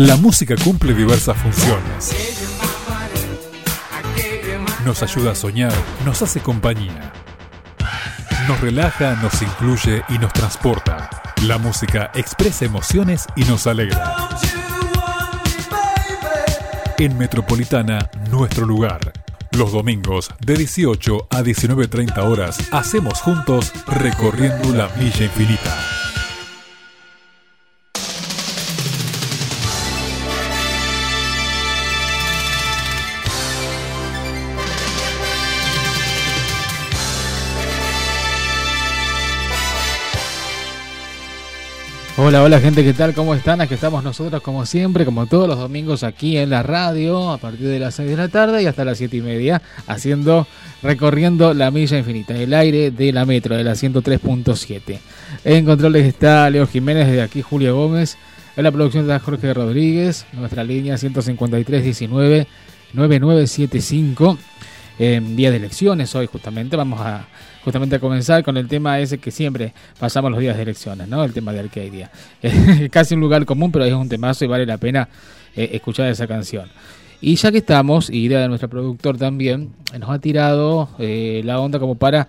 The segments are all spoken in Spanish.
La música cumple diversas funciones. Nos ayuda a soñar, nos hace compañía. Nos relaja, nos incluye y nos transporta. La música expresa emociones y nos alegra. En Metropolitana, nuestro lugar. Los domingos de 18 a 19.30 horas hacemos juntos recorriendo la Villa Infinita. Hola, hola gente, ¿qué tal? ¿Cómo están? Aquí estamos nosotros como siempre, como todos los domingos aquí en la radio, a partir de las 6 de la tarde y hasta las 7 y media, haciendo, recorriendo la milla infinita, el aire de la metro, de la 103.7. En controles está Leo Jiménez, de aquí Julio Gómez, en la producción está Jorge Rodríguez, nuestra línea 15319 9975 en día de elecciones hoy justamente vamos a justamente a comenzar con el tema ese que siempre pasamos los días de elecciones, ¿no? El tema de Arcadia. casi un lugar común, pero es un temazo y vale la pena eh, escuchar esa canción. Y ya que estamos, y idea de nuestro productor también, nos ha tirado eh, la onda como para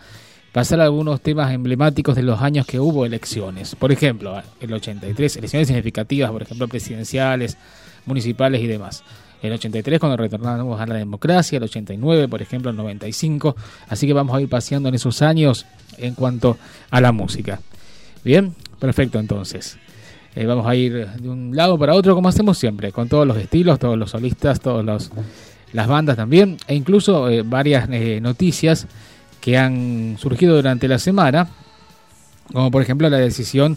pasar algunos temas emblemáticos de los años que hubo elecciones. Por ejemplo, el 83, elecciones significativas, por ejemplo, presidenciales, municipales y demás el 83 cuando retornamos a la democracia, el 89 por ejemplo, el 95, así que vamos a ir paseando en esos años en cuanto a la música. Bien, perfecto entonces. Eh, vamos a ir de un lado para otro como hacemos siempre, con todos los estilos, todos los solistas, todas las bandas también, e incluso eh, varias eh, noticias que han surgido durante la semana, como por ejemplo la decisión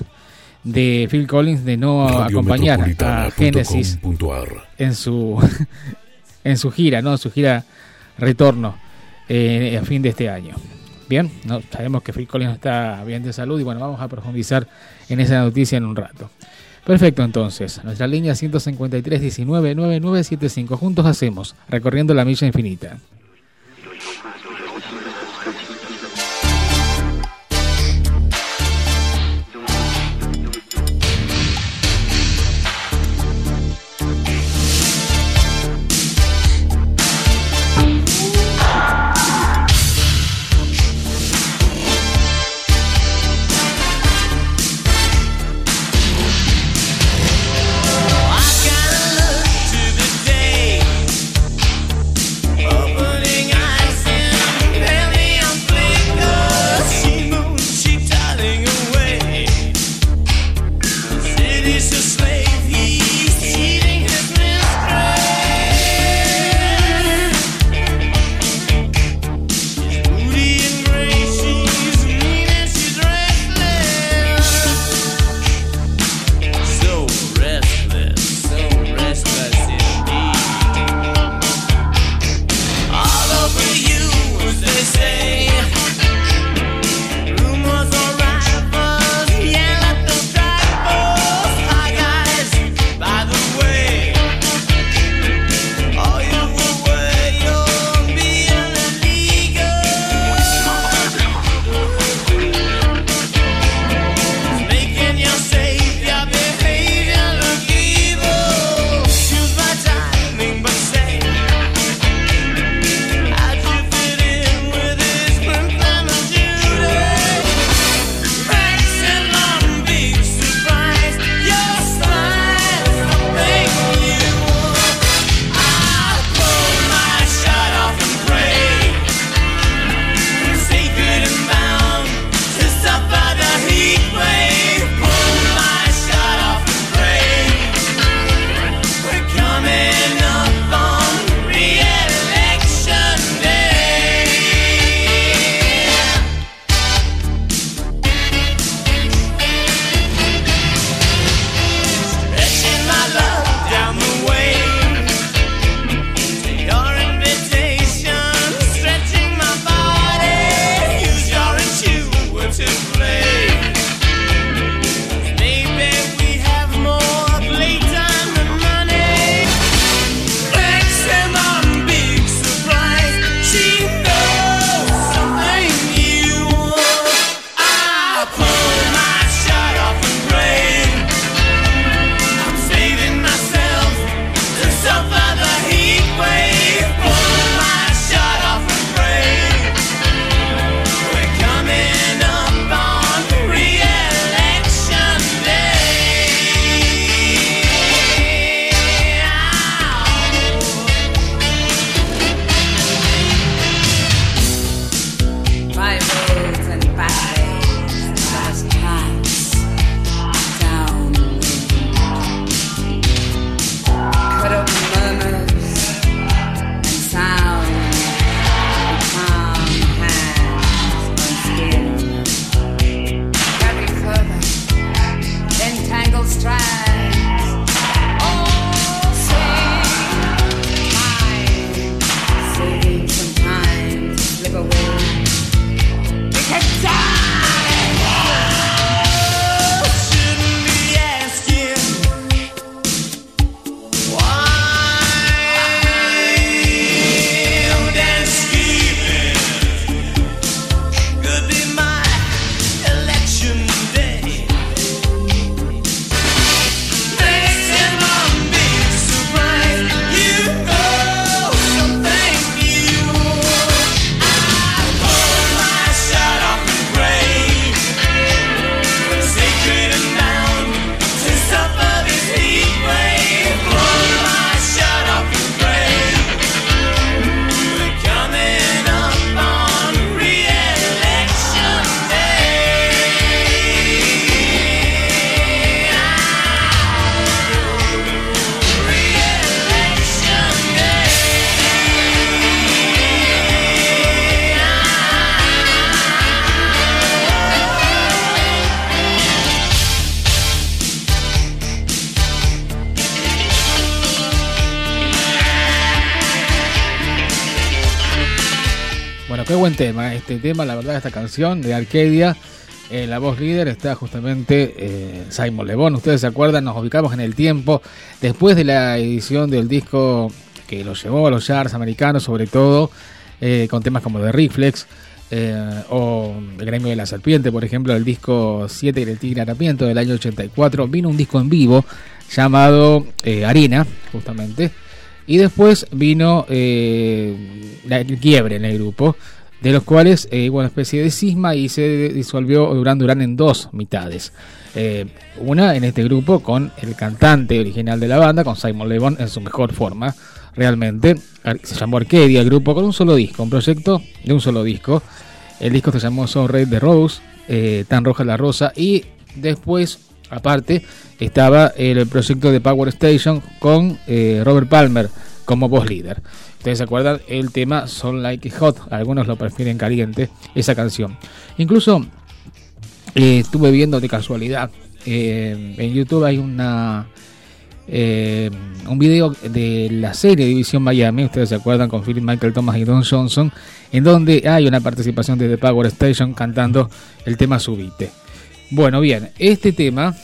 de Phil Collins de no acompañar a Genesis en su en su gira, ¿no? Su gira retorno eh, a fin de este año. Bien, no, sabemos que Phil Collins está bien de salud y bueno, vamos a profundizar en esa noticia en un rato. Perfecto, entonces, nuestra línea 153 19 9975 juntos hacemos recorriendo la milla infinita. Este tema, la verdad, esta canción de Arcadia. En la voz líder está justamente eh, Simon Le Ustedes se acuerdan, nos ubicamos en el tiempo después de la edición del disco que lo llevó a los charts americanos, sobre todo eh, con temas como The Reflex eh, o El Gremio de la Serpiente, por ejemplo, el disco 7 del Tigre Harapiento del año 84. Vino un disco en vivo llamado Arena, justamente y después vino eh, el quiebre en el grupo, de los cuales eh, hubo una especie de cisma y se disolvió Durán Durán en dos mitades. Eh, una en este grupo con el cantante original de la banda, con Simon Le en su mejor forma, realmente. Se llamó Arcadia el grupo con un solo disco, un proyecto de un solo disco. El disco se llamó Son Red de Rose, Tan Roja la Rosa, y después Aparte, estaba el proyecto de Power Station con eh, Robert Palmer como voz líder. Ustedes se acuerdan el tema Son Like Hot, algunos lo prefieren caliente, esa canción. Incluso eh, estuve viendo de casualidad, eh, en YouTube hay una un video de la serie División Miami, ustedes se acuerdan con Philip Michael Thomas y Don Johnson, en donde hay una participación de The Power Station cantando el tema Subite. Bueno, bien, este tema,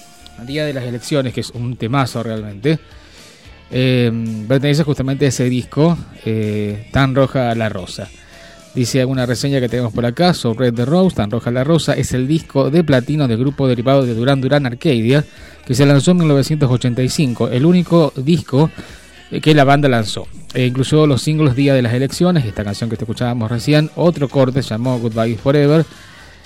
día de las elecciones, que es un temazo realmente, eh, pertenece justamente a ese disco, eh, Tan Roja la Rosa. Dice alguna reseña que tenemos por acá, So Red the Rose, Tan Roja la Rosa, es el disco de platino del grupo derivado de Duran Duran Arcadia, que se lanzó en 1985, el único disco que la banda lanzó. E incluyó los singles Día de las Elecciones, esta canción que te escuchábamos recién, otro corte llamó Goodbye Forever,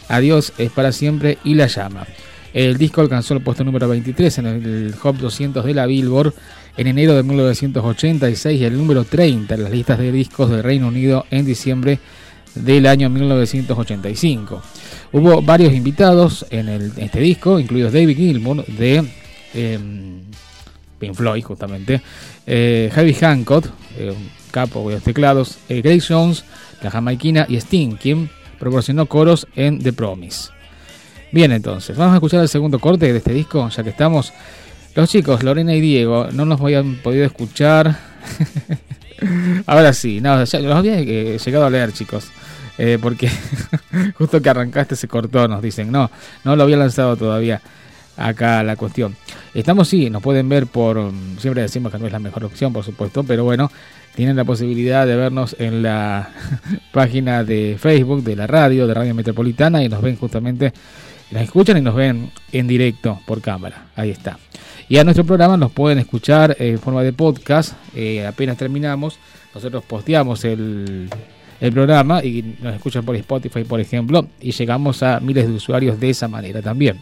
Adiós es para siempre y La llama. El disco alcanzó el puesto número 23 en el Hop 200 de la Billboard en enero de 1986 y el número 30 en las listas de discos del Reino Unido en diciembre del año 1985. Hubo varios invitados en, este disco, incluidos David Gilmour de em, Pink Floyd, justamente, eh, Heavy Hancock, eh, capo de los teclados, eh, Grace Jones, la jamaiquina y Sting, quien proporcionó coros en The Promise. Bien, entonces, vamos a escuchar el segundo corte de este disco, ya que estamos. Los chicos, Lorena y Diego, no nos habían podido escuchar. Ahora sí, no, los había eh, llegado a leer, chicos. Eh, porque justo que arrancaste se cortó, nos dicen. No, no lo había lanzado todavía acá la cuestión. Estamos, sí, nos pueden ver por. Siempre decimos que no es la mejor opción, por supuesto, pero bueno, tienen la posibilidad de vernos en la página de Facebook de la radio, de Radio Metropolitana, y nos ven justamente, las escuchan y nos ven en directo por cámara. Ahí está. Y a nuestro programa nos pueden escuchar en forma de podcast. Eh, apenas terminamos, nosotros posteamos el, el programa y nos escuchan por Spotify, por ejemplo, y llegamos a miles de usuarios de esa manera también.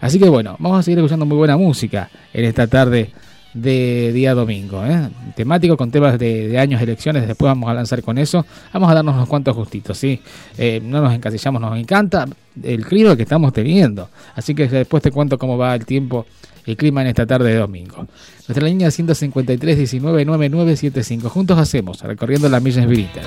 Así que bueno, vamos a seguir escuchando muy buena música en esta tarde de día domingo. ¿eh? Temático con temas de, años, elecciones, después vamos a lanzar con eso. Vamos a darnos unos cuantos justitos, ¿sí? Eh, no nos encasillamos, nos encanta el clima que estamos teniendo. Así que después te cuento cómo va el tiempo, el clima en esta tarde de domingo. Nuestra línea 153 19 9975. Juntos hacemos, recorriendo la milla espiritual.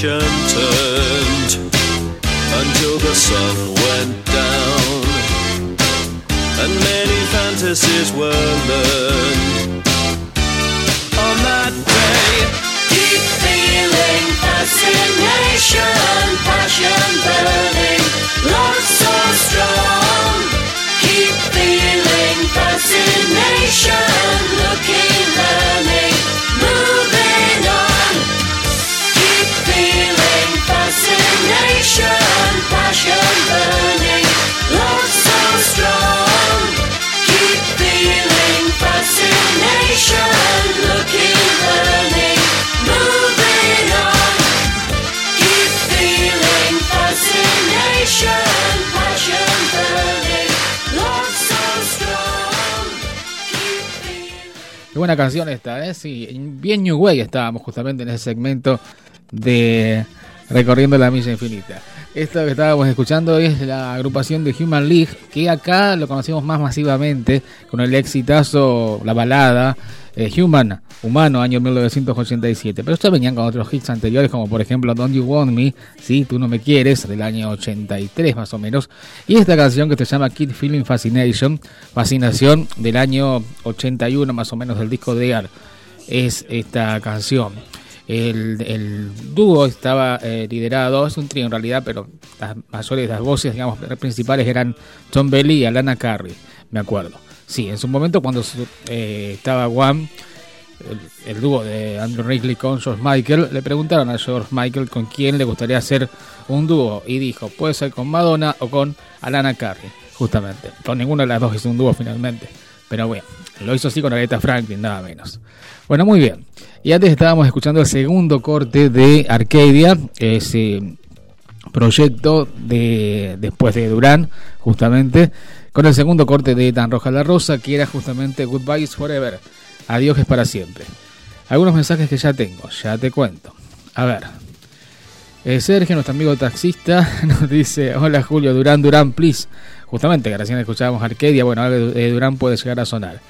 Canción esta, ¿eh? Sí, bien New Way estábamos justamente en ese segmento de Recorriendo la Milla Infinita. Esto que estábamos escuchando es la agrupación de Human League, que acá lo conocemos más masivamente con el exitazo, la balada eh, Human, Humano, año 1987. Pero estos venían con otros hits anteriores, como por ejemplo Don't You Want Me, si Tú No Me Quieres, del año 83 más o menos. Y esta canción que se llama Kid Feeling Fascination, Fascinación, del año 81 más o menos del disco de Air, es esta canción. El, dúo estaba eh, liderado, es un trío en realidad, pero las mayores, las voces digamos, principales eran Tom Belly y Alana Carey, me acuerdo. Sí, en su momento cuando eh, estaba Juan, el, dúo de Andrew Ridley con George Michael, le preguntaron a George Michael con quién le gustaría hacer un dúo y dijo, puede ser con Madonna o con Alana Carey, justamente. Con ninguna de las dos hizo un dúo finalmente. Pero bueno, lo hizo así con Aretha Franklin, nada menos. Bueno, muy bien. Y antes estábamos escuchando el segundo corte de Arcadia, ese proyecto de después de Durán, justamente, con el segundo corte de Tan Roja la Rosa, que era justamente Goodbye is Forever. Adiós es para siempre. algunos mensajes que ya tengo, ya te cuento. A ver. Eh, Sergio, nuestro amigo taxista, nos dice, hola Julio, Durán, Durán, please. Justamente, que recién escuchábamos Arcadia, bueno, de Durán puede llegar a sonar.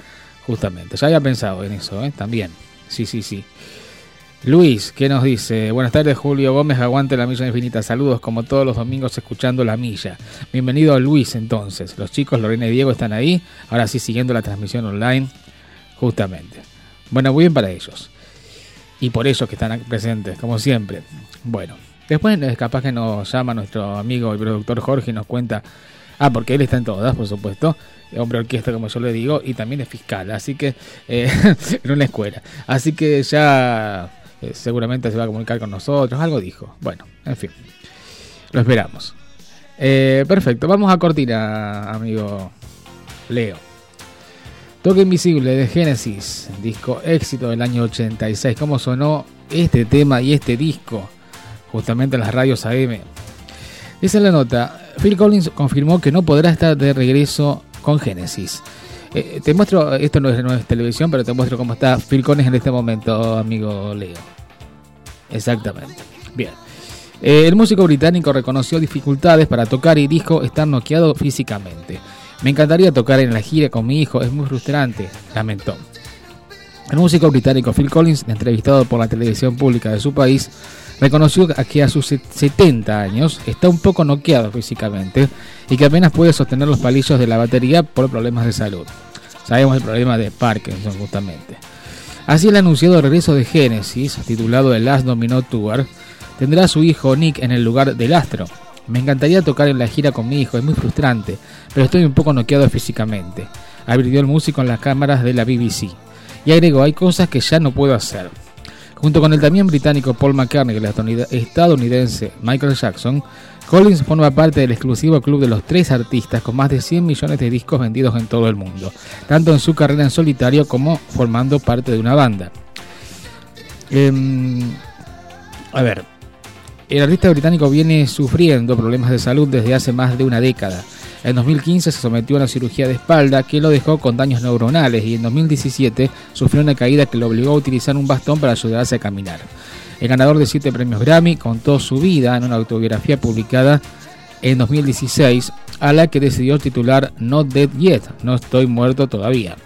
Justamente, ya había pensado en eso, ¿eh? También. Sí, sí, sí. Luis, ¿qué nos dice? Buenas tardes, Julio Gómez, aguante la milla infinita. Saludos como todos los domingos escuchando la milla. Bienvenido Luis entonces. Los chicos Lorena y Diego están ahí, ahora sí siguiendo la transmisión online, justamente. Bueno, muy bien para ellos. Y por ellos que están presentes, como siempre. Bueno, después es capaz que nos llama nuestro amigo y productor Jorge y nos cuenta Ah, porque él está en todas, por supuesto. Hombre orquesta, como yo le digo, y también es fiscal, así que eh, en una escuela. Así que ya eh, seguramente se va a comunicar con nosotros, algo dijo. Bueno, en fin, lo esperamos. Eh, perfecto, vamos a cortina, amigo Leo. Toque Invisible de Genesis, disco éxito del año 86. ¿Cómo sonó este tema y este disco? Justamente en las radios AM. Es la nota. Phil Collins confirmó que no podrá estar de regreso con Genesis. Eh, te muestro, esto no es, televisión, pero te muestro cómo está Phil Collins en este momento, amigo Leo. Exactamente. Bien. Eh, el músico británico reconoció dificultades para tocar y dijo estar noqueado físicamente. Me encantaría tocar en la gira con mi hijo, es muy frustrante, lamentó. El músico británico Phil Collins, entrevistado por la televisión pública de su país, reconoció que a sus 70 años está un poco noqueado físicamente y que apenas puede sostener los palillos de la batería por problemas de salud. Sabemos el problema de Parkinson justamente. Así el anunciado regreso de Genesis, titulado The Last Domino Tour, tendrá a su hijo Nick en el lugar del astro. Me encantaría tocar en la gira con mi hijo, es muy frustrante, pero estoy un poco noqueado físicamente. Advirtió el músico en las cámaras de la BBC. Y agregó, hay cosas que ya no puedo hacer. Junto con el también británico Paul McCartney y el estadounidense Michael Jackson, Collins forma parte del exclusivo club de los tres artistas con más de 100 millones de discos vendidos en todo el mundo, tanto en su carrera en solitario como formando parte de una banda. Em, a ver, el artista británico viene sufriendo problemas de salud desde hace más de una década. En 2015 se sometió a una cirugía de espalda que lo dejó con daños neuronales y en 2017 sufrió una caída que lo obligó a utilizar un bastón para ayudarse a caminar. El ganador de siete premios Grammy contó su vida en una autobiografía publicada en 2016 a la que decidió titular Not Dead Yet, No Estoy Muerto Todavía.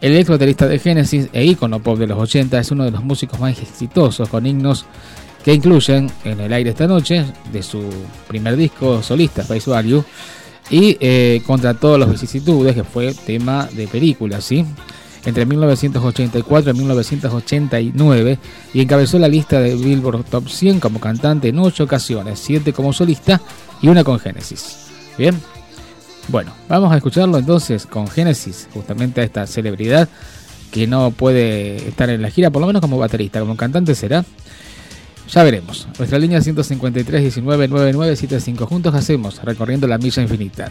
El ex de Genesis e ícono pop de los 80 es uno de los músicos más exitosos con himnos que incluyen En el aire esta noche, de su primer disco solista, Face Value, y eh, Contra todas las vicisitudes, que fue tema de película, ¿sí? entre 1984 y 1989 y encabezó la lista de Billboard Top 100 como cantante en ocho ocasiones, siete como solista y una con Genesis. Bien, bueno, vamos a escucharlo entonces con Genesis, justamente a esta celebridad que no puede estar en la gira, por lo menos como baterista, como cantante será. Ya veremos. Nuestra línea 153 19 9975 juntos hacemos recorriendo la milla infinita.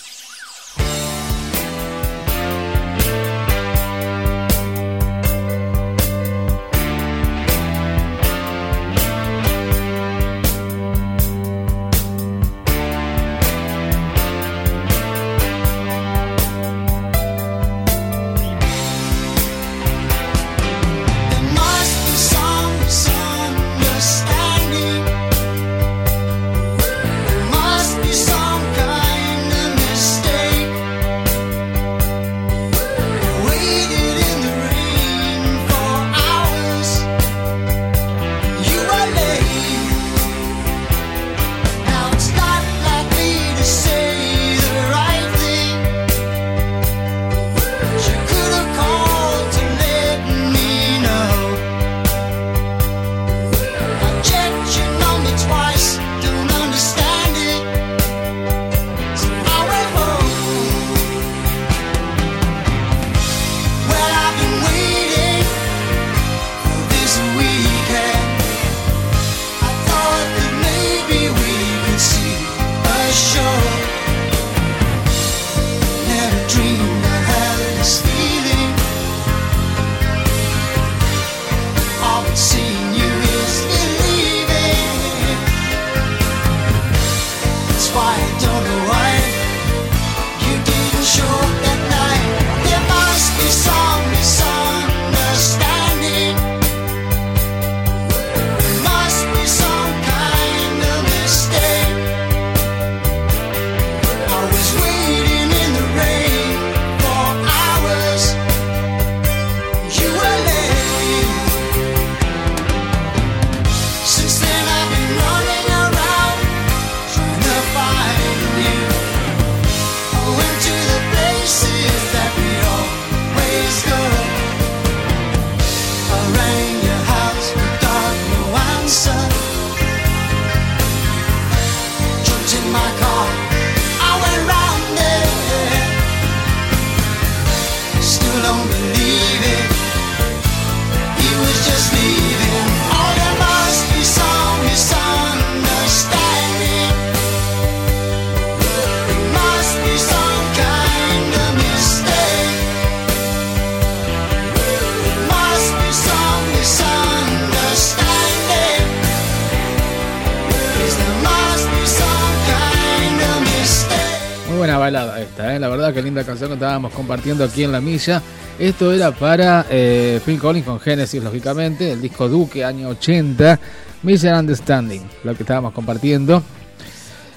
Compartiendo aquí en la milla. Esto era para eh, Phil Collins con Genesis, lógicamente, el disco Duque, año 80, Mission Understanding, lo que estábamos compartiendo.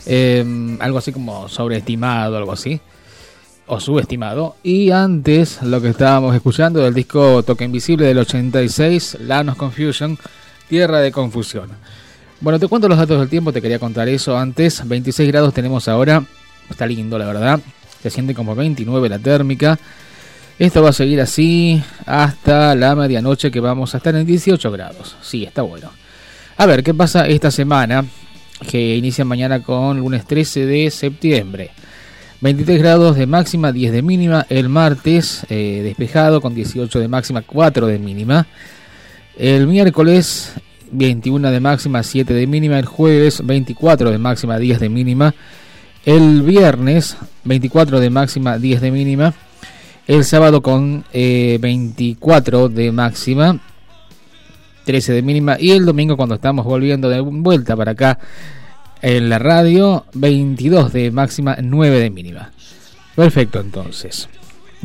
Em, algo así como sobreestimado, algo así, o subestimado. Y antes, lo que estábamos escuchando del disco Toque Invisible del 86, Lanos Confusion, Tierra de Confusión. Bueno, te cuento los datos del tiempo, te quería contar eso antes. 26 grados tenemos ahora, está lindo, la verdad se siente como 29 la térmica. Esto va a seguir así hasta la medianoche que vamos a estar en 18 grados. Sí, está bueno. A ver, ¿qué pasa esta semana? Que inicia mañana con lunes 13 de septiembre. 23 grados de máxima, 10 de mínima. El martes eh, despejado con 18 de máxima, 4 de mínima. El miércoles 21 de máxima, 7 de mínima. El jueves 24 de máxima, 10 de mínima. El viernes 24 de máxima, 10 de mínima. El sábado con 24 eh, de máxima, 13 de mínima. Y el domingo cuando estamos volviendo de vuelta para acá en la radio, 22 de máxima, 9 de mínima. Perfecto entonces.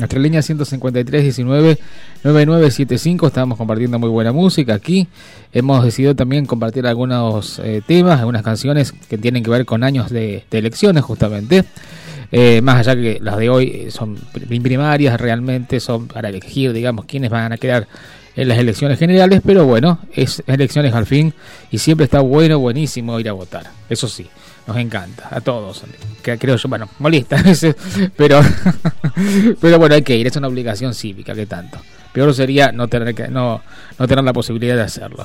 Nuestra línea 15319 9975. Estamos compartiendo muy buena música aquí. Hemos decidido también compartir algunos eh, temas, algunas canciones que tienen que ver con años de, elecciones, justamente. Eh, más allá que las de hoy eh, son primarias, realmente son para elegir, digamos, quiénes van a quedar en las elecciones generales, pero bueno, es elecciones al fin y siempre está bueno, buenísimo ir a votar. Eso sí nos encanta, a todos. Que creo yo, bueno, molesta pero, pero bueno, hay que ir, es una obligación cívica, que tanto. Peor sería no tener, que, no, no tener la posibilidad de hacerlo.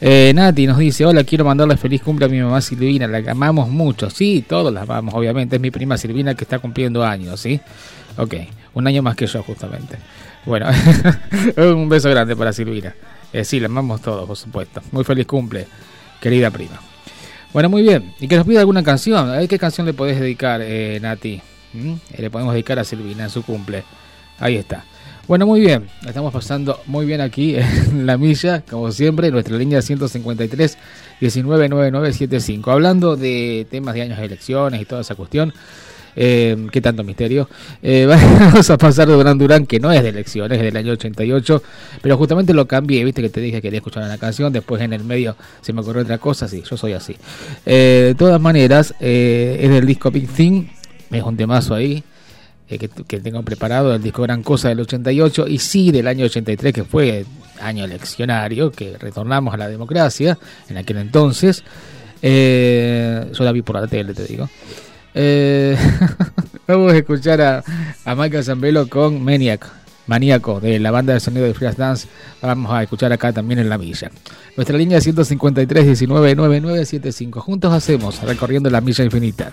Eh, Nati nos dice, hola, quiero mandarle feliz cumple a mi mamá Silvina, la amamos mucho. Sí, todos la amamos, obviamente. Es mi prima Silvina que está cumpliendo años, ¿sí? Ok, un año más que yo justamente. Bueno, un beso grande para Silvina. Eh, sí, la amamos todos, por supuesto. Muy feliz cumple, querida prima. Bueno, muy bien. Y que nos pida alguna canción. A qué canción le podés dedicar, eh, Nati. ¿Mm? Eh, le podemos dedicar a Silvina en su cumple. Ahí está. Bueno, muy bien. Estamos pasando muy bien aquí en la milla, como siempre, nuestra línea 153 199975. Hablando de temas de años de elecciones y toda esa cuestión. Eh, ¿Qué tanto misterio? Eh, vamos a pasar de Durán Durán, que no es de elecciones, es del año 88, pero justamente lo cambié, viste que te dije que quería escuchar una canción, después en el medio se me ocurrió otra cosa, sí, yo soy así. Eh, de todas maneras, eh, es del disco Big Thing, es un temazo ahí. Que, que, tengo preparado el disco Gran Cosa del 88 y sí del año 83 que fue año eleccionario que retornamos a la democracia en aquel entonces yo la vi por la tele te digo eh, vamos a escuchar a, a Michael Zambello con Maniac, Maníaco, de la banda de sonido de Free Dance. Vamos a escuchar acá también en la milla. Nuestra línea 153 19 9975. Juntos hacemos recorriendo la milla infinita.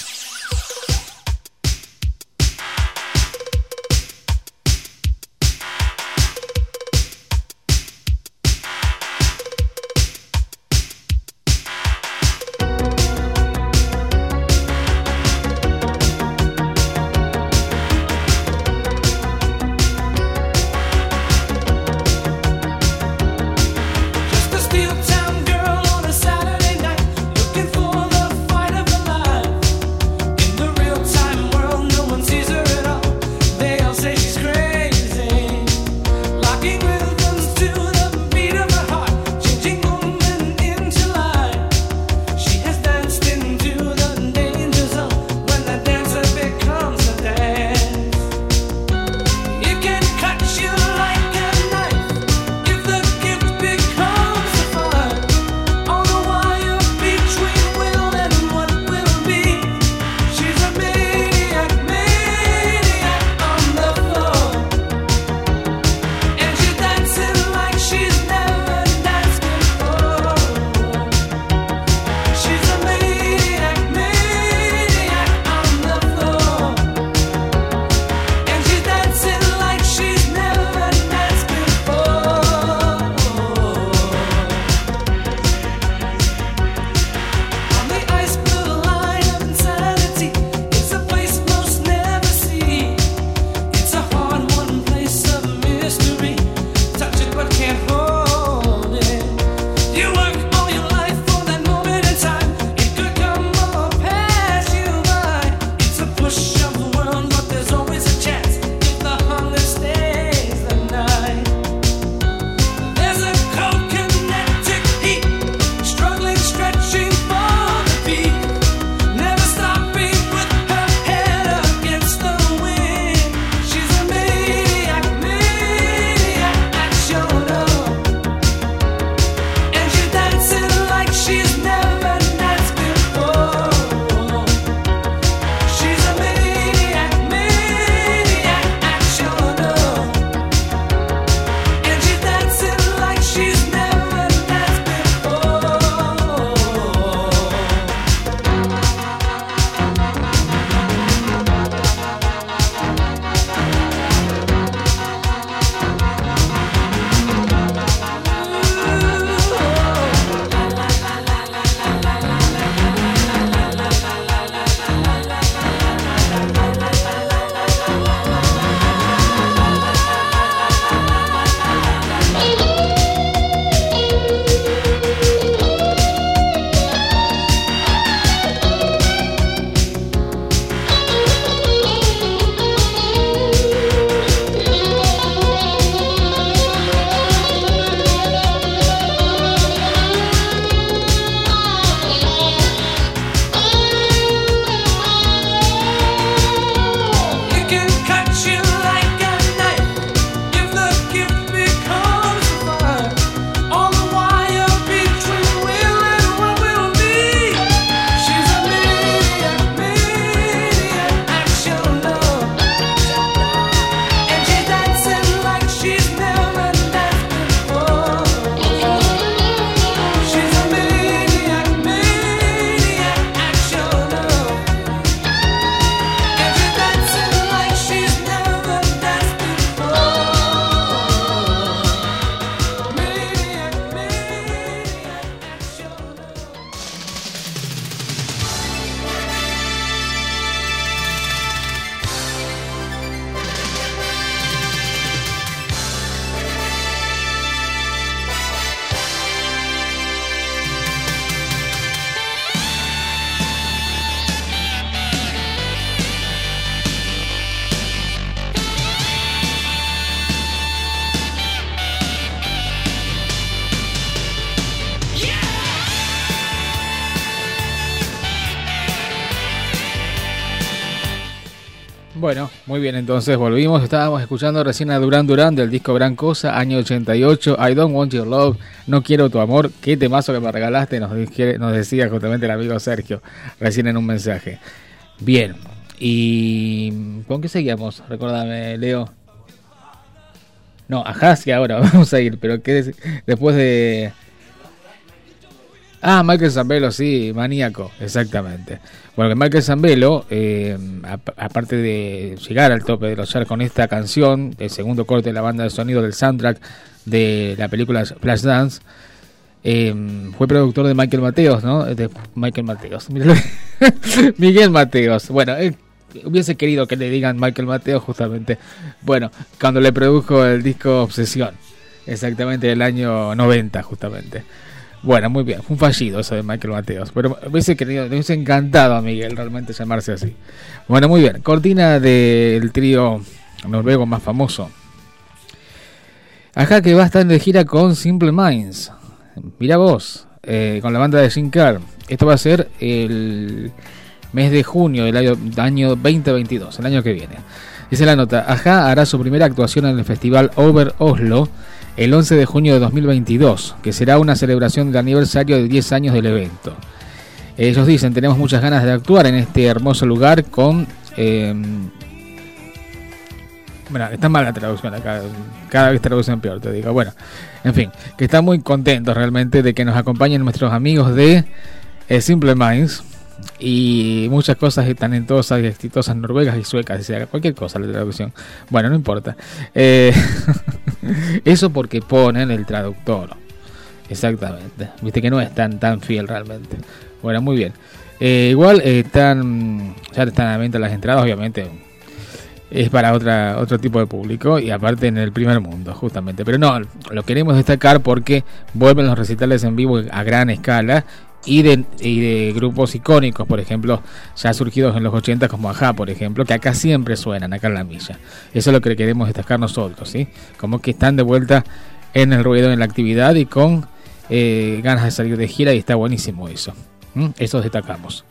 Bueno, muy bien, entonces volvimos. Estábamos escuchando recién a Durán Durán del disco Gran Cosa, año 88. I Don't Want Your Love, No Quiero Tu Amor. Qué temazo que me regalaste, nos, nos decía justamente el amigo Sergio recién en un mensaje. Bien, ¿y con qué seguíamos? Recordame, Leo. No, ajá, sí, ahora vamos a ir, pero ¿qué después de Ah, Michael Zambello, sí, maníaco, exactamente. Bueno, que Michael Zambello, eh, aparte de llegar al tope de los charts con esta canción, el segundo corte de la banda de sonido del soundtrack de la película Flashdance, eh, fue productor de Michael Mateos, ¿no? De Michael Mateos. Miguel Mateos. Bueno, hubiese querido que le digan Michael Mateos justamente. Bueno, cuando le produjo el disco Obsesión. Exactamente del año 90, justamente. Bueno, muy bien. Fue un fallido eso de Michael Mateos. Pero me hubiese querido, me hubiese encantado a Miguel realmente llamarse así. Bueno, muy bien. Cortina del trío noruego más famoso. Acá que va a estar de gira con Simple Minds. Mira vos, eh, con la banda de Sin Car. Esto va a ser el mes de junio del año, año 2022, el año que viene. Dice la nota, Ajá hará su primera actuación en el festival Over Oslo el 11 de junio de 2022, que será una celebración del aniversario de 10 años del evento. Ellos dicen, tenemos muchas ganas de actuar en este hermoso lugar con... Em, bueno, está mal la traducción acá, cada vez traducen peor, te digo. Bueno, en fin, que están muy contentos realmente de que nos acompañen nuestros amigos de eh, Simple Minds, y muchas cosas están en todas y exitosas noruegas y suecas, sea, cualquier cosa la traducción. Bueno, no importa. Eh, eso porque ponen el traductor. Exactamente. Viste que no es tan, fiel realmente. Bueno, muy bien. Eh, igual están, ya están a venta las entradas, obviamente. Es para otra, otro tipo de público y aparte en el primer mundo, justamente. Pero no, lo queremos destacar porque vuelven los recitales en vivo a gran escala y de, de, grupos icónicos, por ejemplo, ya surgidos en los 80 como Aja, por ejemplo, que acá siempre suenan, acá en la milla. Eso es lo que queremos destacar nosotros, ¿sí? Como que están de vuelta en el ruido, en la actividad y con eh, ganas de salir de gira y está buenísimo eso. Eso destacamos.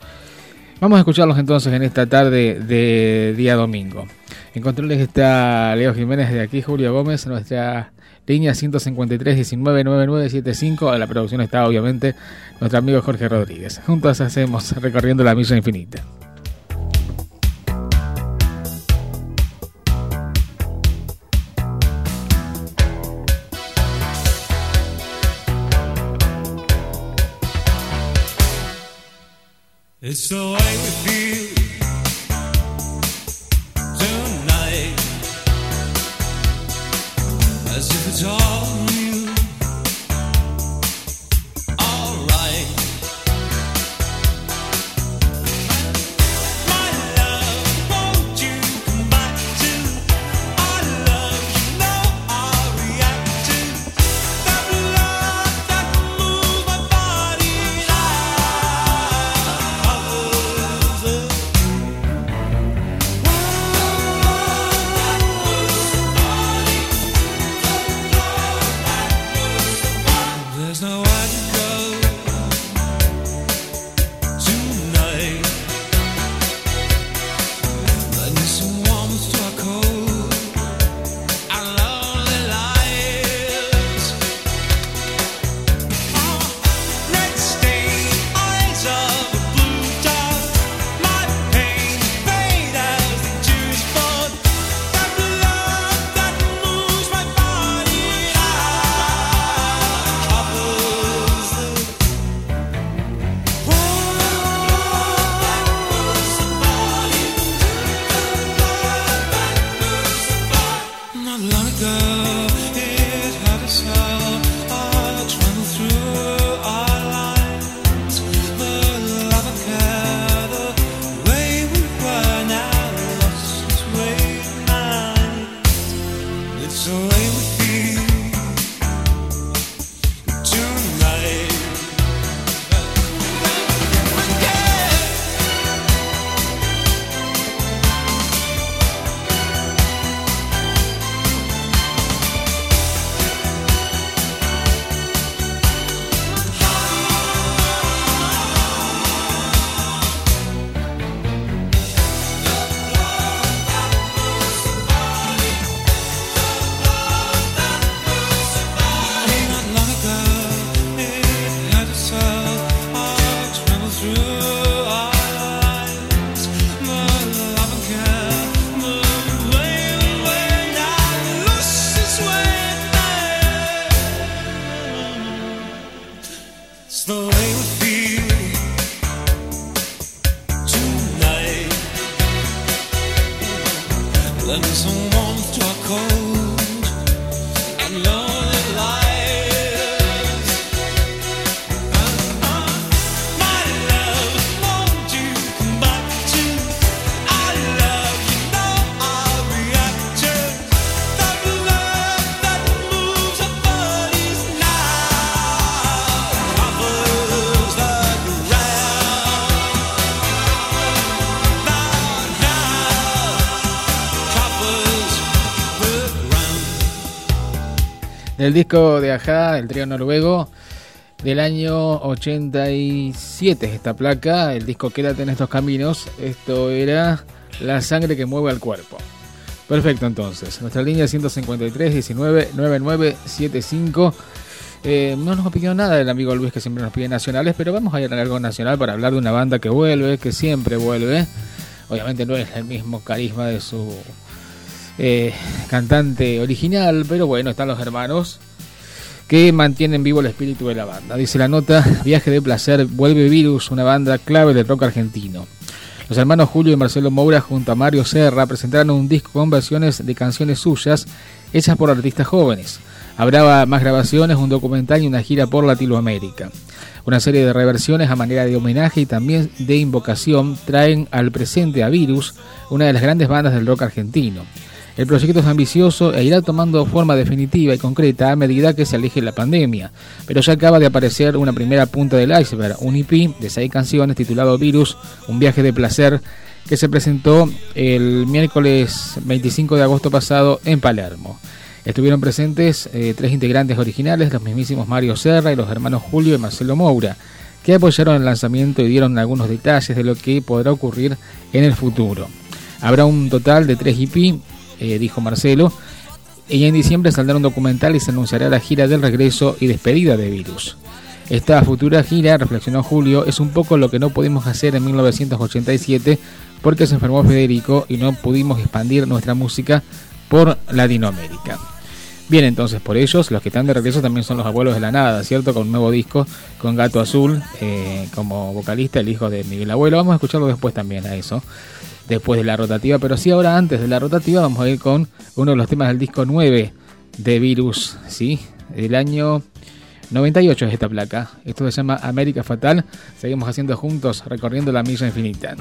Vamos a escucharlos entonces en esta tarde de día domingo. En controles está Leo Jiménez de aquí, Julio Gómez, nuestra línea 153-199975. La producción está obviamente nuestro amigo Jorge Rodríguez. Juntos hacemos recorriendo la misa infinita. It's. Let me someone to call El disco de Aja, el trío noruego, del año 87, esta placa, el disco Quédate en estos caminos, esto era La sangre que mueve al cuerpo. Perfecto, entonces, nuestra línea 153 19 9975. no nos pedido nada el amigo Luis que siempre nos pide nacionales, pero vamos a ir a algo nacional para hablar de una banda que vuelve, que siempre vuelve. Obviamente no es el mismo carisma de su eh, cantante original, pero bueno, están los hermanos que mantienen vivo el espíritu de la banda. Dice la nota, Viaje de Placer, vuelve Virus, una banda clave del rock argentino. Los hermanos Julio y Marcelo Moura junto a Mario Serra presentaron un disco con versiones de canciones suyas hechas por artistas jóvenes. Habrá más grabaciones, un documental y una gira por Latinoamérica. Una serie de reversiones a manera de homenaje y también de invocación traen al presente a Virus, una de las grandes bandas del rock argentino. El proyecto es ambicioso e irá tomando forma definitiva y concreta a medida que se aleje la pandemia, pero ya acaba de aparecer una primera punta del iceberg, un EP de seis canciones titulado Virus, un viaje de placer, que se presentó el miércoles 25 de agosto pasado en Palermo. Estuvieron presentes eh, tres integrantes originales, los mismísimos Mario Serra y los hermanos Julio y Marcelo Moura, que apoyaron el lanzamiento y dieron algunos detalles de lo que podrá ocurrir en el futuro. Habrá un total de tres EP eh, dijo Marcelo. Y en diciembre saldrá un documental y se anunciará la gira del regreso y despedida de Virus. Esta futura gira, reflexionó Julio, es un poco lo que no pudimos hacer en 1987 porque se enfermó Federico y no pudimos expandir nuestra música por Latinoamérica. Bien, entonces por ellos, los que están de regreso también son los abuelos de la nada, ¿cierto? Con un nuevo disco, con Gato Azul, eh, como vocalista, el hijo de Miguel Abuelo. Vamos a escucharlo después también a eso después de la rotativa, pero sí ahora antes de la rotativa vamos a ir con uno de los temas del disco 9 de Virus, ¿sí? El año 98 es esta placa. Esto se llama América Fatal. Seguimos haciendo juntos, recorriendo la milla infinita.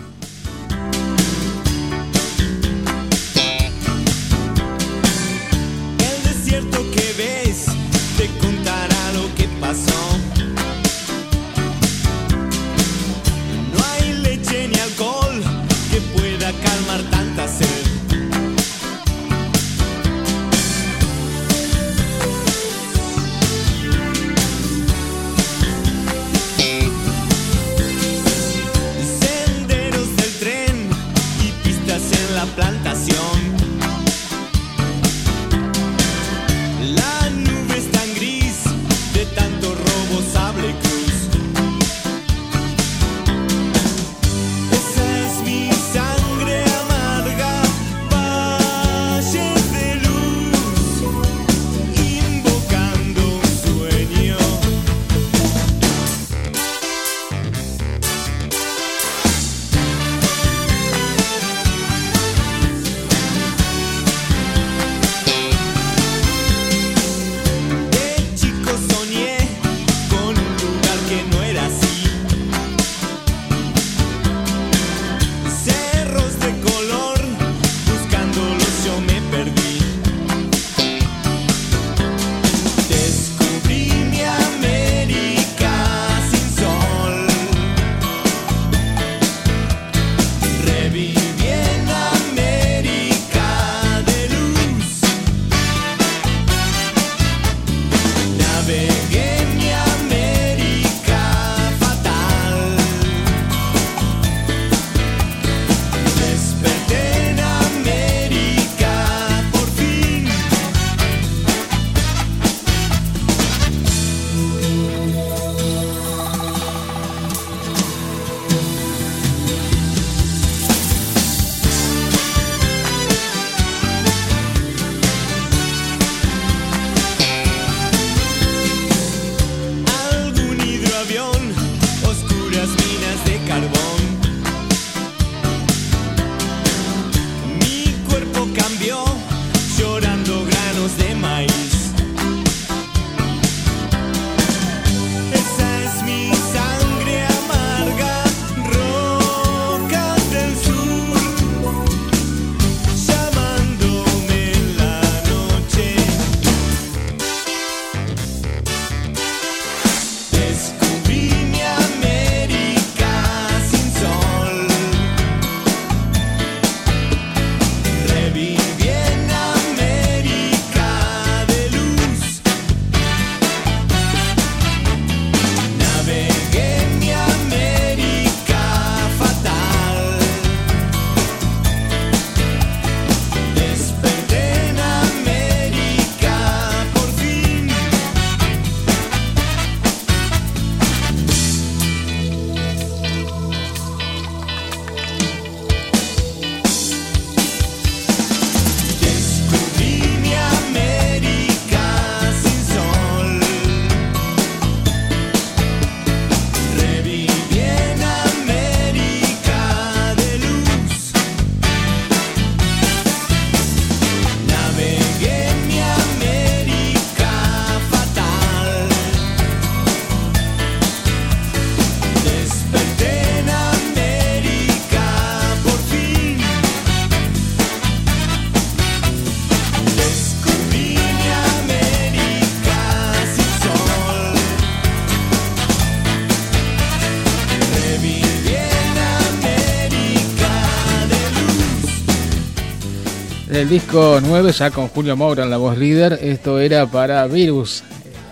El disco 9, ya con Julio Moura en la voz líder. Esto era para Virus,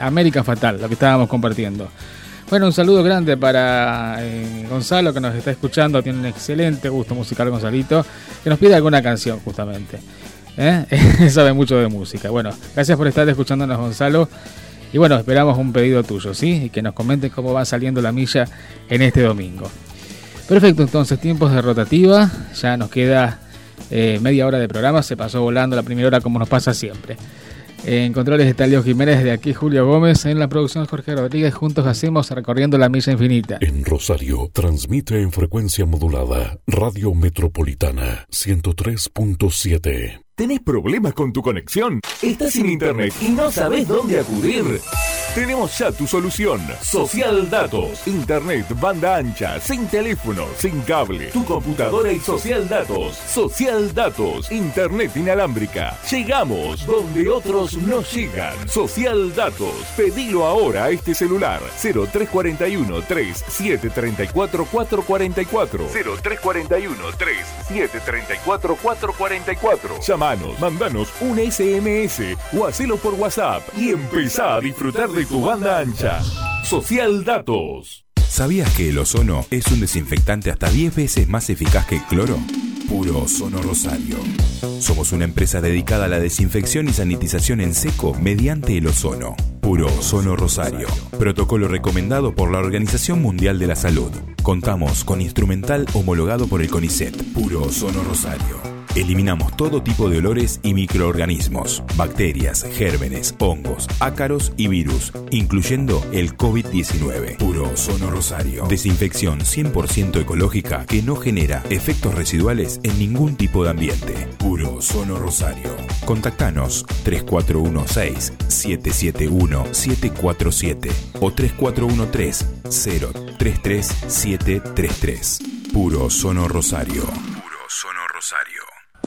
América Fatal, lo que estábamos compartiendo. Bueno, un saludo grande para eh, Gonzalo que nos está escuchando, tiene un excelente gusto musical Gonzalito, que nos pide alguna canción justamente. ¿Eh? Sabe mucho de música. Bueno, gracias por estar escuchándonos Gonzalo. Y bueno, esperamos un pedido tuyo, ¿sí? Y que nos comentes cómo va saliendo la milla en este domingo. Perfecto, entonces tiempos de rotativa, ya nos queda eh, media hora de programa, se pasó volando la primera hora como nos pasa siempre. En controles está Leo Jiménez, de aquí Julio Gómez, en la producción Jorge Rodríguez, juntos hacemos recorriendo la milla infinita. En Rosario, transmite en frecuencia modulada, Radio Metropolitana 103.7. ¿Tenés problemas con tu conexión? ¿Estás sin internet y no sabes dónde acudir? Tenemos ya tu solución. Social Datos. Internet, banda ancha, sin teléfono, sin cable. Tu computadora y Social Datos. Social Datos. Internet inalámbrica. Llegamos donde otros no llegan. Social Datos. Pedilo ahora a este celular. 0341 3734 444. 0341 3734 444. Mandanos un SMS o hacelo por WhatsApp y empezá a disfrutar de tu banda ancha. Social Datos. ¿Sabías que el ozono es un desinfectante hasta 10 veces más eficaz que el cloro? Puro Ozono Rosario. Somos una empresa dedicada a la desinfección y sanitización en seco mediante el ozono. Puro Ozono Rosario. Protocolo recomendado por la Organización Mundial de la Salud. Contamos con instrumental homologado por el CONICET. Puro Ozono Rosario. Eliminamos todo tipo de olores y microorganismos, bacterias, gérmenes, hongos, ácaros y virus, incluyendo el COVID-19. Puro Ozono Rosario. Desinfección 100% ecológica que no genera efectos residuales en ningún tipo de ambiente. Puro Ozono Rosario. Contactanos 3416-771-747 o 3413-033733. Puro Ozono Rosario. Puro Ozono Rosario.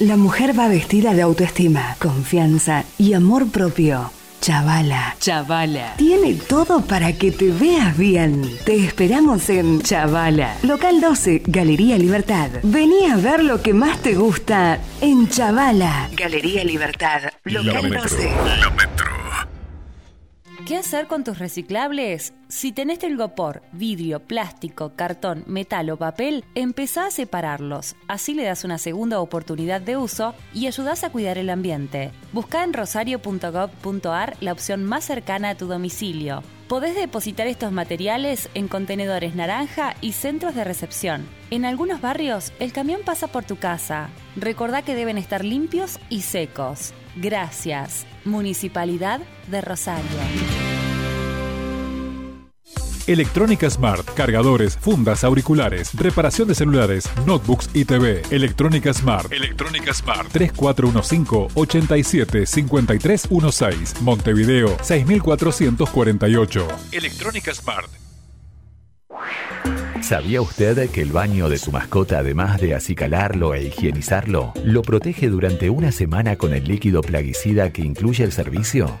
La mujer va vestida de autoestima, confianza y amor propio. Chavala. Chavala. Tiene todo para que te veas bien. Te esperamos en Chavala. Local 12, Galería Libertad. Vení a ver lo que más te gusta en Chavala. Galería Libertad. Local 12. La Metro. ¿Qué hacer con tus reciclables? Si tenés telgopor, vidrio, plástico, cartón, metal o papel, empezá a separarlos. Así le das una segunda oportunidad de uso y ayudás a cuidar el ambiente. Busca en rosario.gov.ar la opción más cercana a tu domicilio. Podés depositar estos materiales en contenedores naranja y centros de recepción. En algunos barrios, el camión pasa por tu casa. Recordá que deben estar limpios y secos. Gracias. Municipalidad de Rosario. Electrónica Smart, cargadores, fundas, auriculares, reparación de celulares, notebooks y TV. Electrónica Smart. Electrónica Smart. 3415-875316. Montevideo, 6448. Electrónica Smart. ¿Sabía usted que el baño de su mascota, además de acicalarlo e higienizarlo, lo protege durante una semana con el líquido plaguicida que incluye el servicio?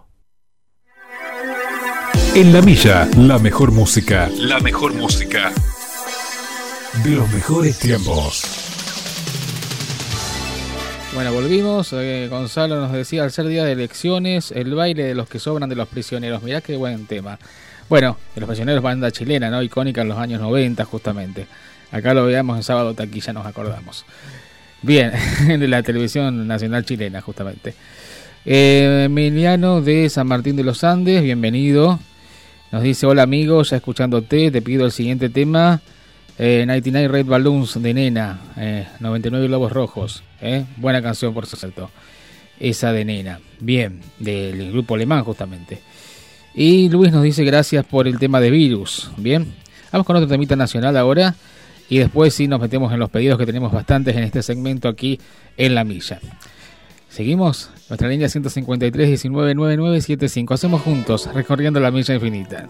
En la milla, la mejor música. La mejor música. De los mejores tiempos. Bueno, volvimos. Eh, Gonzalo nos decía, al ser día de elecciones, el baile de los que sobran de los prisioneros. Mirá qué buen tema. Bueno, de los prisioneros, banda chilena, ¿no? Icónica en los años 90, justamente. Acá lo veíamos el sábado taquilla, nos acordamos. Bien, de la televisión nacional chilena, justamente. Eh, Emiliano de San Martín de los Andes, bienvenido. Nos dice, hola amigo, ya escuchándote, te pido el siguiente tema. Eh, 99 Red Balloons de Nena, 99 eh, Globos Rojos. Eh. Buena canción, por cierto. Esa de Nena. Bien, del grupo alemán justamente. Y Luis nos dice gracias por el tema de virus. Bien, vamos con otro temita nacional ahora. Y después sí nos metemos en los pedidos que tenemos bastantes en este segmento aquí en la milla. Seguimos nuestra línea 153 199975. Hacemos juntos recorriendo la milla infinita.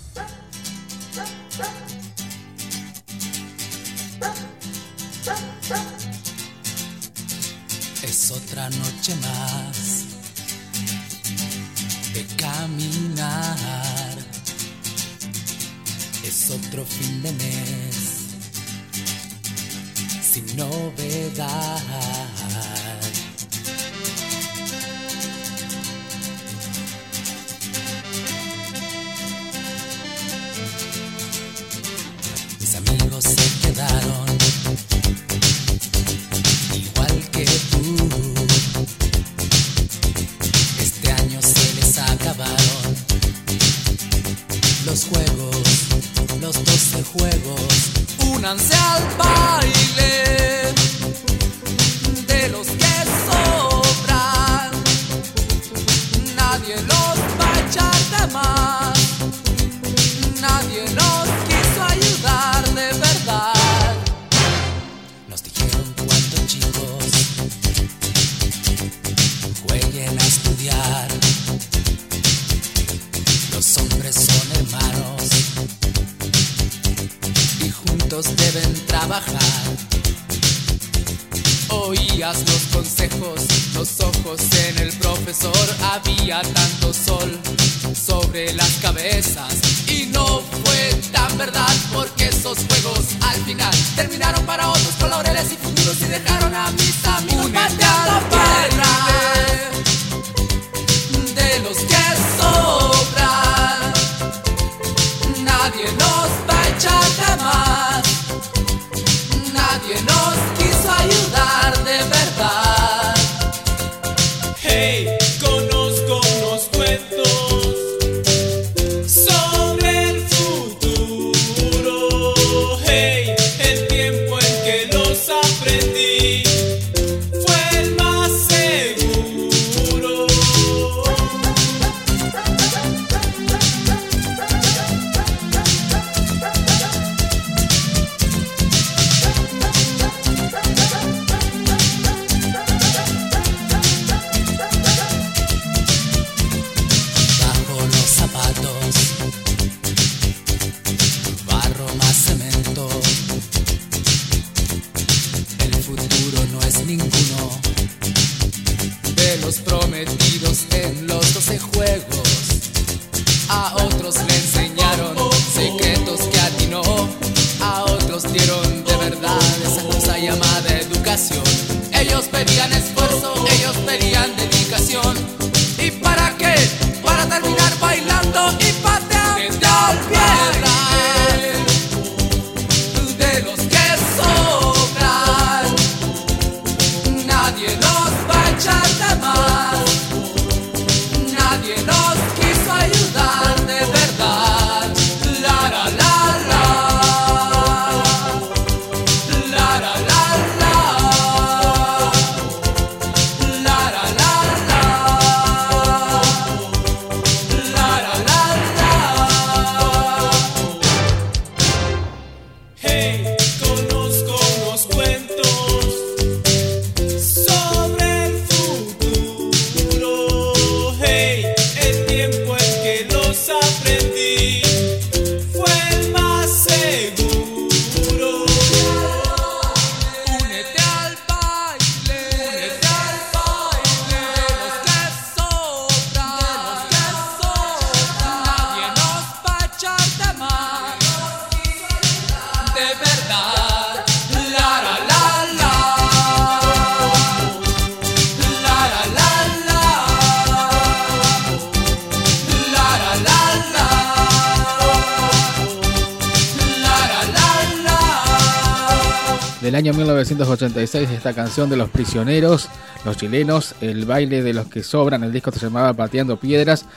1986 esta canción de los prisioneros, los chilenos, el baile de los que sobran, el disco se llamaba Pateando Piedras.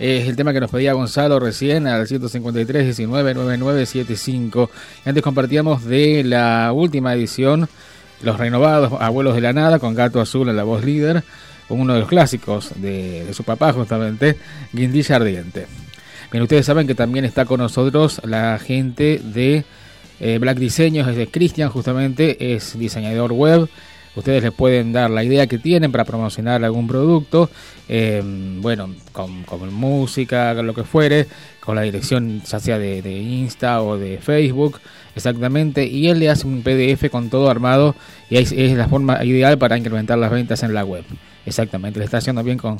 Es el tema que nos pedía Gonzalo recién al 153 19 9975. Y antes compartíamos de la última edición, Los Renovados Abuelos de la Nada, con Gato Azul en la voz líder, uno de los clásicos de, de su papá justamente, Guindilla Ardiente. Bien, ustedes saben que también está con nosotros la gente de eh, Black Diseños, es de Cristian justamente, es diseñador web. Ustedes les pueden dar la idea que tienen para promocionar algún producto, eh, bueno, con, música, con lo que fuere, con la dirección ya sea de, Insta o de Facebook, exactamente, y él le hace un PDF con todo armado y ahí es la forma ideal para incrementar las ventas en la web. Exactamente, le está haciendo bien con,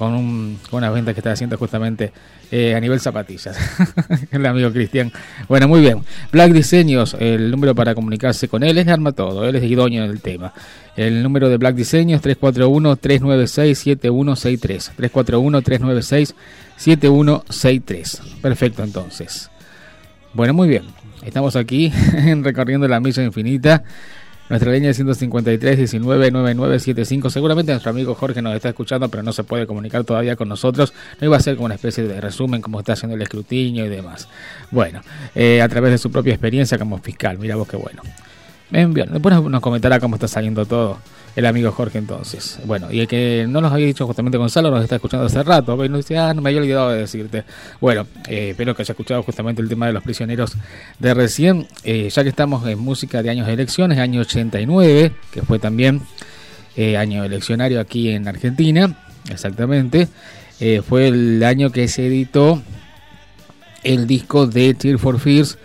con, un, con una venta que está haciendo justamente eh, a nivel zapatillas. el amigo Cristian. Bueno, muy bien. Black Diseños, el número para comunicarse con él es Arma Todo, él es idóneo del tema. El número de Black Diseños 341-396-7163. 341-396-7163. Perfecto, entonces. Bueno, muy bien. Estamos aquí recorriendo la misa infinita. Nuestra línea es 153 19 9975. Seguramente nuestro amigo Jorge nos está escuchando, pero no se puede comunicar todavía con nosotros. No iba a ser como una especie de resumen, como está haciendo el escrutinio y demás. Bueno, eh, a través de su propia experiencia como fiscal. Mira vos qué bueno. Bien, bien. Después nos comentará cómo está saliendo todo el amigo Jorge entonces. Bueno, y el que no nos había dicho justamente Gonzalo nos está escuchando hace rato, y nos dice, ah, no me había olvidado de decirte. Bueno, eh, espero que haya escuchado justamente el tema de los prisioneros de recién, eh, ya que estamos en música de años de elecciones, año 89, que fue también eh, año eleccionario aquí en Argentina, exactamente, fue el año que se editó el disco de Tear for Fears,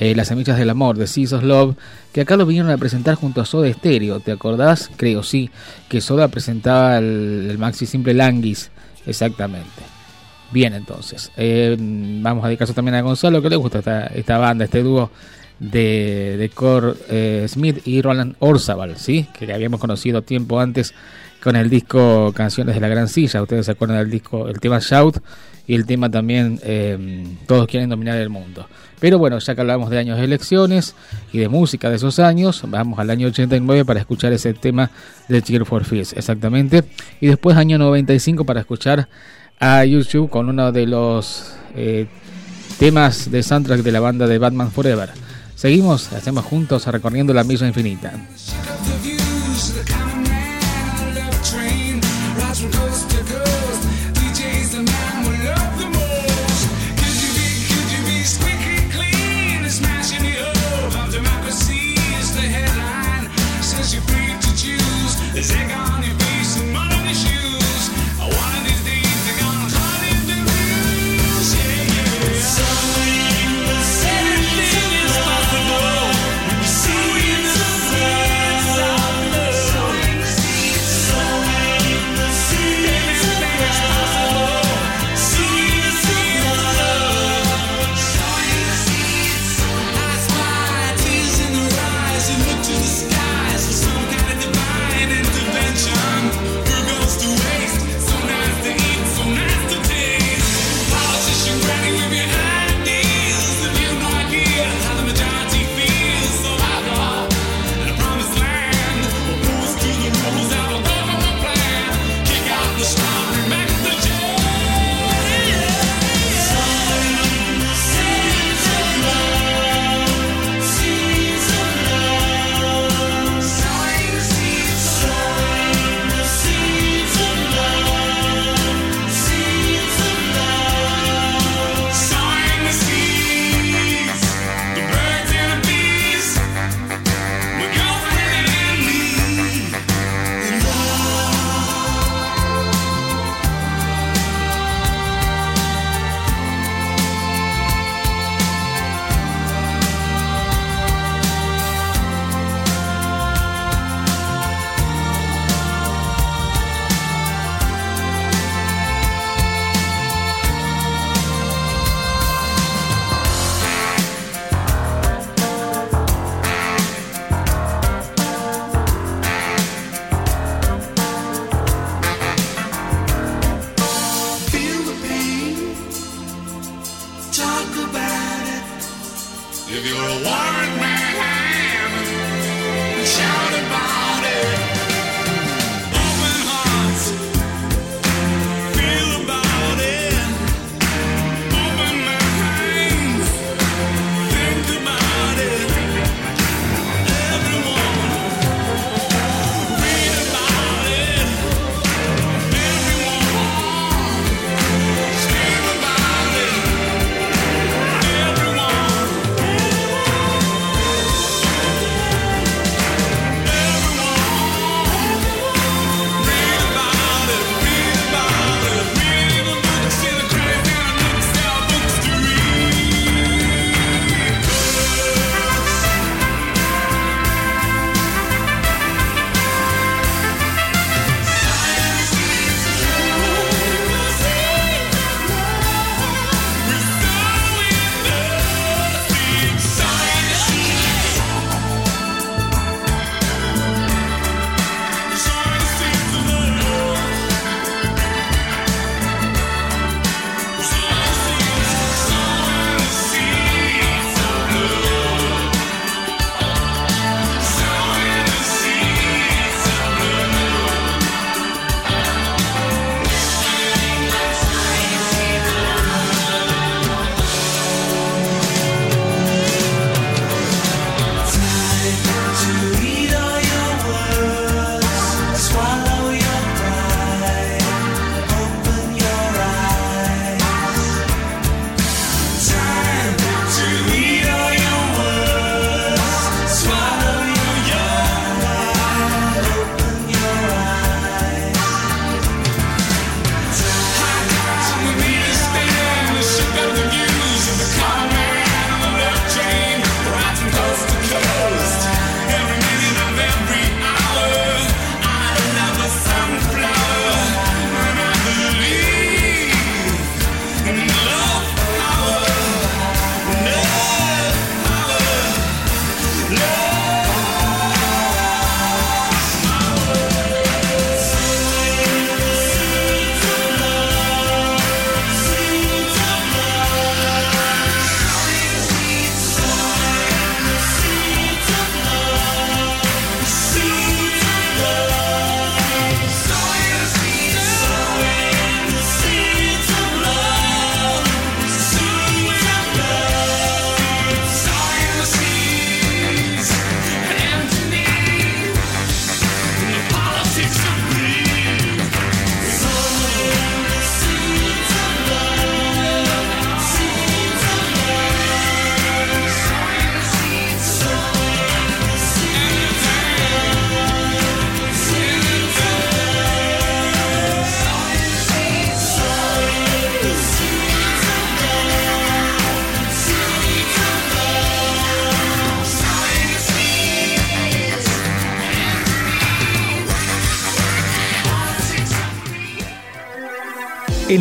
Las semillas del amor, de Seas of Love, que acá lo vinieron a presentar junto a Soda Stereo, ¿te acordás? Creo, sí, que Soda presentaba el, maxi simple Languis, exactamente. Bien, entonces, eh, vamos a dedicarse también a Gonzalo, que le gusta esta, banda, este dúo de, de Cor eh, Smith y Roland Orzabal, ¿sí? Que habíamos conocido tiempo antes con el disco Canciones de la Gran Silla. Ustedes se acuerdan del disco, el tema Shout y el tema también eh, Todos quieren dominar el mundo. Pero bueno, ya que hablamos de años de elecciones y de música de esos años, vamos al año 89 para escuchar ese tema de Cheer for Fears, exactamente. Y después año 95 para escuchar a YouTube con uno de los eh, temas de soundtrack de la banda de Batman Forever. Seguimos, hacemos juntos recorriendo la misa infinita.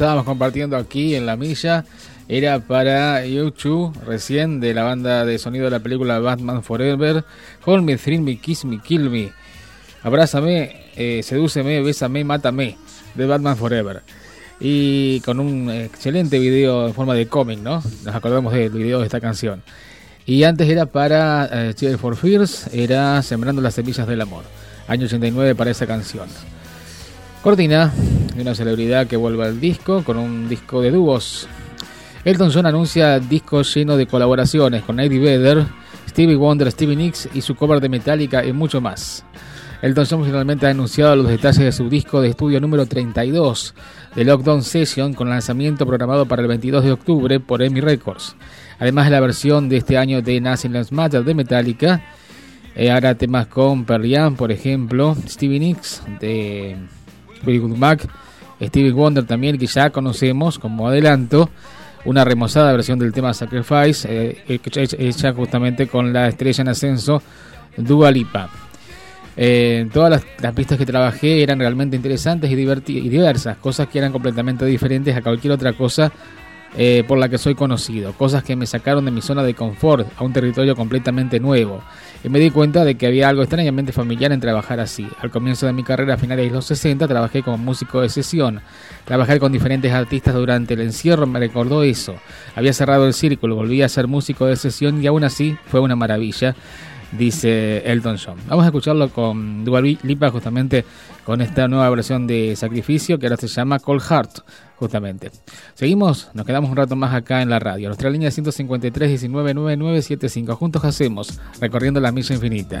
Estábamos compartiendo aquí en la milla era para YouTube, recién de la banda de sonido de la película Batman Forever. Hold me, thrill me, kiss me, kill me. Abrázame, eh, sedúceme, bésame, mátame. De Batman Forever. Y con un excelente video en forma de cómic, ¿no? Nos acordamos del video de esta canción. Y antes era para eh, for Fears, era Sembrando las semillas del amor. Año 89 para esa canción. Cortina de una celebridad que vuelve al disco con un disco de dúos. Elton John anuncia disco lleno de colaboraciones con Eddie Vedder, Stevie Wonder, Stevie Nicks y su cover de Metallica y mucho más. Elton John finalmente ha anunciado los detalles de su disco de estudio número 32 de Lockdown Session con lanzamiento programado para el 22 de octubre por EMI Records. Además de la versión de este año de Nothing Less Matter de Metallica, eh, hará temas con Perriam, por ejemplo, Stevie Nicks de Mac, Stevie Wonder también, que ya conocemos como adelanto, una remozada versión del tema Sacrifice, eh, hecha justamente con la estrella en ascenso Dua Lipa. Eh, todas las, pistas que trabajé eran realmente interesantes y, y diversas, cosas que eran completamente diferentes a cualquier otra cosa eh, por la que soy conocido, cosas que me sacaron de mi zona de confort a un territorio completamente nuevo. Y me di cuenta de que había algo extrañamente familiar en trabajar así. Al comienzo de mi carrera a finales de los 60 trabajé como músico de sesión. Trabajar con diferentes artistas durante el encierro me recordó eso. Había cerrado el círculo, volví a ser músico de sesión y aún así fue una maravilla dice Elton John. Vamos a escucharlo con Dua Lipa justamente con esta nueva versión de Sacrificio que ahora se llama Cold Heart justamente. Seguimos, nos quedamos un rato más acá en la radio. Nuestra línea 153 19 Juntos hacemos, recorriendo la misa infinita.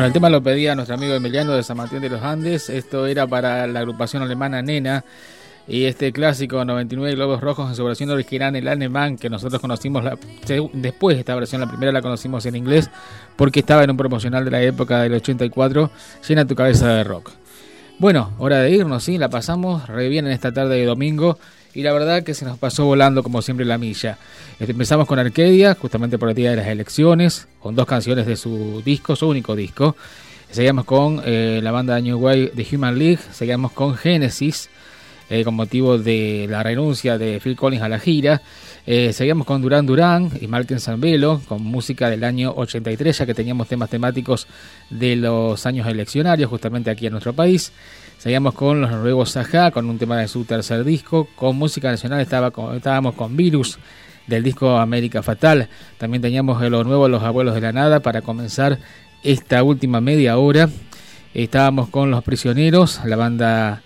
Bueno, el tema lo pedía nuestro amigo Emiliano de San Martín de los Andes. Esto era para la agrupación alemana Nena. Y este clásico 99 Globos Rojos en su versión original el alemán, que nosotros conocimos la, después de esta versión, la primera la conocimos en inglés, porque estaba en un promocional de la época del 84, llena tu cabeza de rock. Bueno, hora de irnos, sí, la pasamos re en esta tarde de domingo y la verdad que se nos pasó volando como siempre la milla. Este, empezamos con Arcadia, justamente por el día de las elecciones, con dos canciones de su disco, su único disco. Seguimos con eh, la banda New Wave de Human League, seguimos con Genesis, eh, con motivo de la renuncia de Phil Collins a la gira. Eh, seguimos con Duran Duran y Malcolm Zambelo, con música del año 83, ya que teníamos temas temáticos de los años eleccionarios, justamente aquí en nuestro país. Seguíamos con los noruegos Saja, con un tema de su tercer disco. Con música nacional estaba con, estábamos con Virus, del disco América Fatal. También teníamos lo nuevo Los Abuelos de la Nada para comenzar esta última media hora. Estábamos con Los Prisioneros, la banda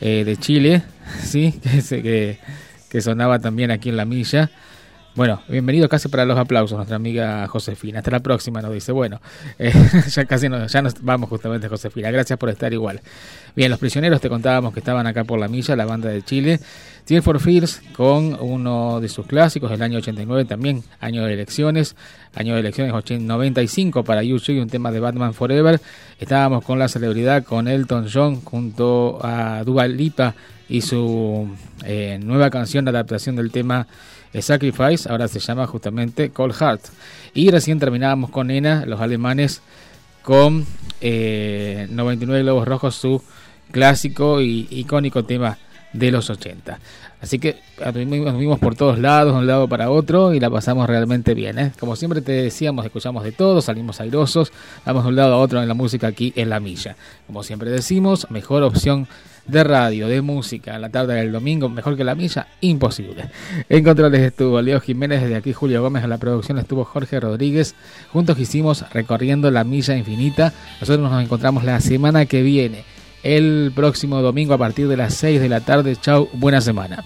eh, de Chile, ¿sí? que, sonaba también aquí en la milla. Bueno, bienvenido casi para los aplausos, nuestra amiga Josefina. Hasta la próxima, nos dice. Bueno, eh, ya casi nos, ya nos vamos justamente, Josefina. Gracias por estar igual. Bien, los prisioneros te contábamos que estaban acá por la milla, la banda de Chile. Tear for Fears con uno de sus clásicos del año 89, también año de elecciones, año de elecciones 95 para YouTube y un tema de Batman Forever. Estábamos con la celebridad, con Elton John junto a Dua Lipa y su eh, nueva canción de adaptación del tema Sacrifice, ahora se llama justamente Cold Heart. Y recién terminábamos con Ena, los alemanes, con 99 eh, Globos Rojos, su clásico y icónico tema de los 80. Así que nos vimos por todos lados, de un lado para otro, y la pasamos realmente bien. ¿eh? Como siempre te decíamos, escuchamos de todo, salimos airosos, vamos de un lado a otro en la música aquí en la milla. Como siempre decimos, mejor opción de radio, de música, la tarde del domingo, mejor que la milla, imposible. En controles estuvo Leo Jiménez, desde aquí Julio Gómez, en la producción estuvo Jorge Rodríguez. Juntos hicimos recorriendo la milla infinita. Nosotros nos encontramos la semana que viene, el próximo domingo a partir de las 6 de la tarde. Chau, buena semana.